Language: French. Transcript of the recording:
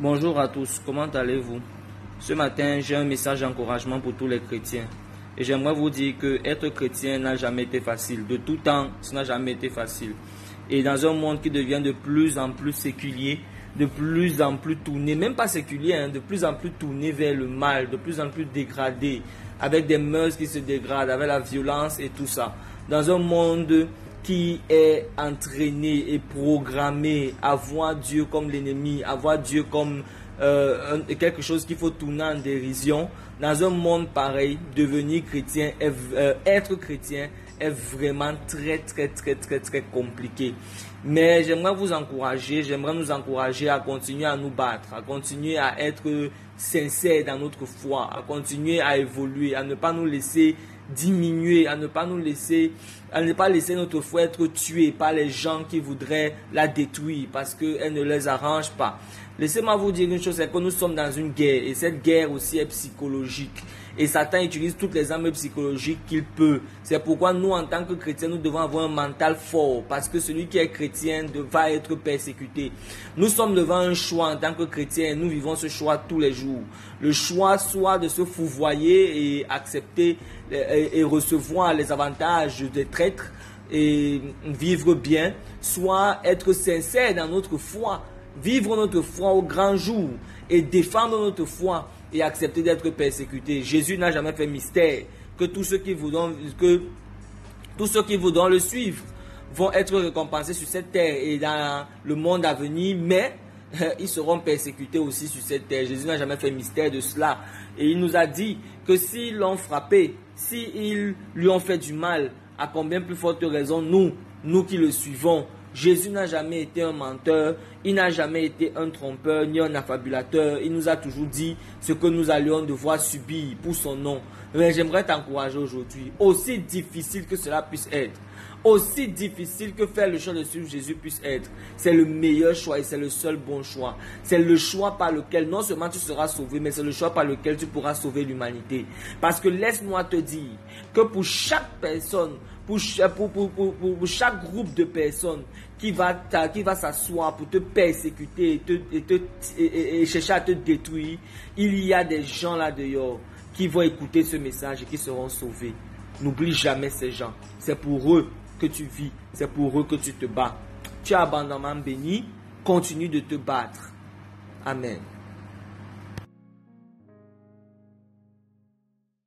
Bonjour à tous, comment allez-vous? Ce matin, j'ai un message d'encouragement pour tous les chrétiens. Et j'aimerais vous dire que être chrétien n'a jamais été facile. De tout temps, ce n'a jamais été facile. Et dans un monde qui devient de plus en plus séculier, de plus en plus tourné, même pas séculier, hein, de plus en plus tourné vers le mal, de plus en plus dégradé, avec des mœurs qui se dégradent, avec la violence et tout ça. Dans un monde qui est entraîné et programmé à voir Dieu comme l'ennemi, à voir Dieu comme euh, quelque chose qu'il faut tourner en dérision. Dans un monde pareil, devenir chrétien, euh, être chrétien est vraiment très très très très très compliqué. Mais j'aimerais vous encourager, j'aimerais nous encourager à continuer à nous battre, à continuer à être sincères dans notre foi, à continuer à évoluer, à ne pas nous laisser diminuer, à ne pas nous laisser, à ne pas laisser notre foi être tuée par les gens qui voudraient la détruire parce qu'elle ne les arrange pas. Laissez-moi vous dire une chose, c'est que nous sommes dans une guerre et cette guerre aussi est psychologique. Et Satan utilise toutes les armes psychologiques qu'il peut. C'est pourquoi nous, en tant que chrétiens, nous devons avoir un mental fort. Parce que celui qui est chrétien va être persécuté. Nous sommes devant un choix en tant que chrétiens nous vivons ce choix tous les jours. Le choix soit de se fouvoyer et accepter et recevoir les avantages des traîtres et vivre bien, soit être sincère dans notre foi, vivre notre foi au grand jour et défendre notre foi et accepter d'être persécuté. Jésus n'a jamais fait mystère que tous ceux qui voudront, que tous ceux qui voudront le suivre vont être récompensés sur cette terre et dans le monde à venir, mais ils seront persécutés aussi sur cette terre. Jésus n'a jamais fait mystère de cela. Et il nous a dit que s'ils l'ont frappé, s'ils lui ont fait du mal, à combien plus forte raison nous, nous qui le suivons, Jésus n'a jamais été un menteur, il n'a jamais été un trompeur ni un affabulateur. Il nous a toujours dit ce que nous allions devoir subir pour son nom. Mais j'aimerais t'encourager aujourd'hui, aussi difficile que cela puisse être, aussi difficile que faire le choix de suivre Jésus puisse être, c'est le meilleur choix et c'est le seul bon choix. C'est le choix par lequel non seulement tu seras sauvé, mais c'est le choix par lequel tu pourras sauver l'humanité. Parce que laisse-moi te dire que pour chaque personne, pour, chaque groupe de personnes qui va, qui va s'asseoir pour te persécuter et, te, chercher à te détruire, il y a des gens là dehors qui vont écouter ce message et qui seront sauvés. N'oublie jamais ces gens. C'est pour eux que tu vis. C'est pour eux que tu te bats. Tu es abandonnement béni. Continue de te battre. Amen.